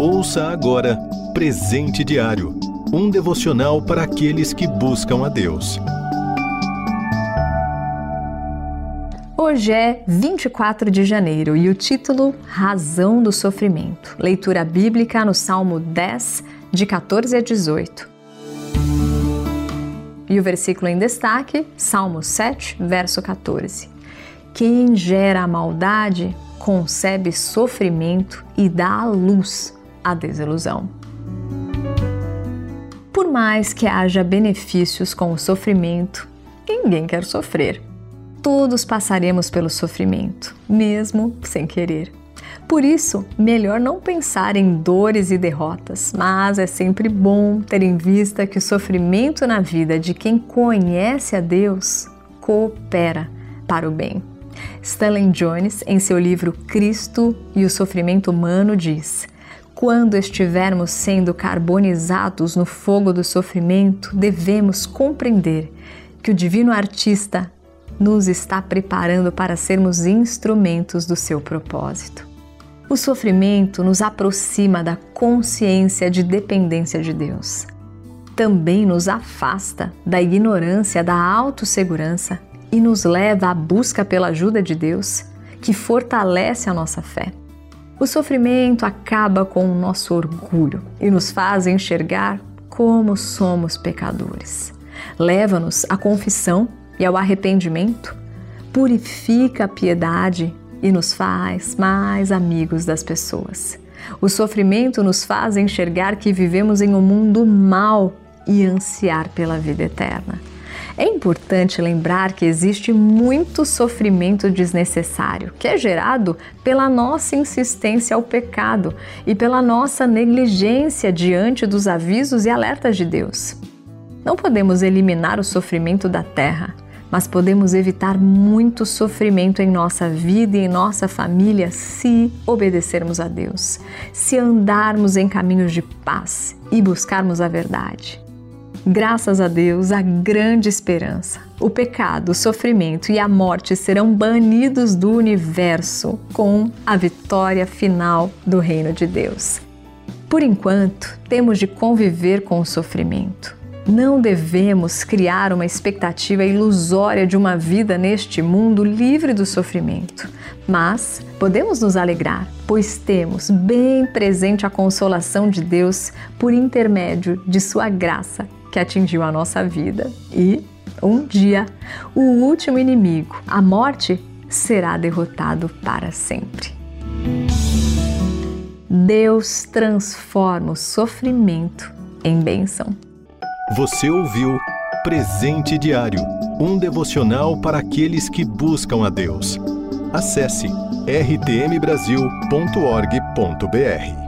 Ouça agora Presente Diário um devocional para aqueles que buscam a Deus. Hoje é 24 de janeiro e o título Razão do Sofrimento. Leitura bíblica no Salmo 10, de 14 a 18. E o versículo em destaque, Salmo 7, verso 14. Quem gera a maldade concebe sofrimento e dá à luz a desilusão. Por mais que haja benefícios com o sofrimento, ninguém quer sofrer. Todos passaremos pelo sofrimento, mesmo sem querer. Por isso, melhor não pensar em dores e derrotas, mas é sempre bom ter em vista que o sofrimento na vida de quem conhece a Deus coopera para o bem. Stanley Jones, em seu livro Cristo e o Sofrimento Humano, diz: Quando estivermos sendo carbonizados no fogo do sofrimento, devemos compreender que o Divino Artista nos está preparando para sermos instrumentos do seu propósito. O sofrimento nos aproxima da consciência de dependência de Deus. Também nos afasta da ignorância da autossegurança e nos leva à busca pela ajuda de Deus, que fortalece a nossa fé. O sofrimento acaba com o nosso orgulho e nos faz enxergar como somos pecadores. Leva-nos à confissão e ao arrependimento, purifica a piedade e nos faz mais amigos das pessoas. O sofrimento nos faz enxergar que vivemos em um mundo mau e ansiar pela vida eterna. É importante lembrar que existe muito sofrimento desnecessário, que é gerado pela nossa insistência ao pecado e pela nossa negligência diante dos avisos e alertas de Deus. Não podemos eliminar o sofrimento da terra, mas podemos evitar muito sofrimento em nossa vida e em nossa família se obedecermos a Deus, se andarmos em caminhos de paz e buscarmos a verdade. Graças a Deus, a grande esperança. O pecado, o sofrimento e a morte serão banidos do universo com a vitória final do reino de Deus. Por enquanto, temos de conviver com o sofrimento não devemos criar uma expectativa ilusória de uma vida neste mundo livre do sofrimento, mas podemos nos alegrar, pois temos bem presente a consolação de Deus por intermédio de Sua graça que atingiu a nossa vida e, um dia, o último inimigo, a morte, será derrotado para sempre. Deus transforma o sofrimento em bênção. Você ouviu Presente Diário um devocional para aqueles que buscam a Deus. Acesse rtmbrasil.org.br.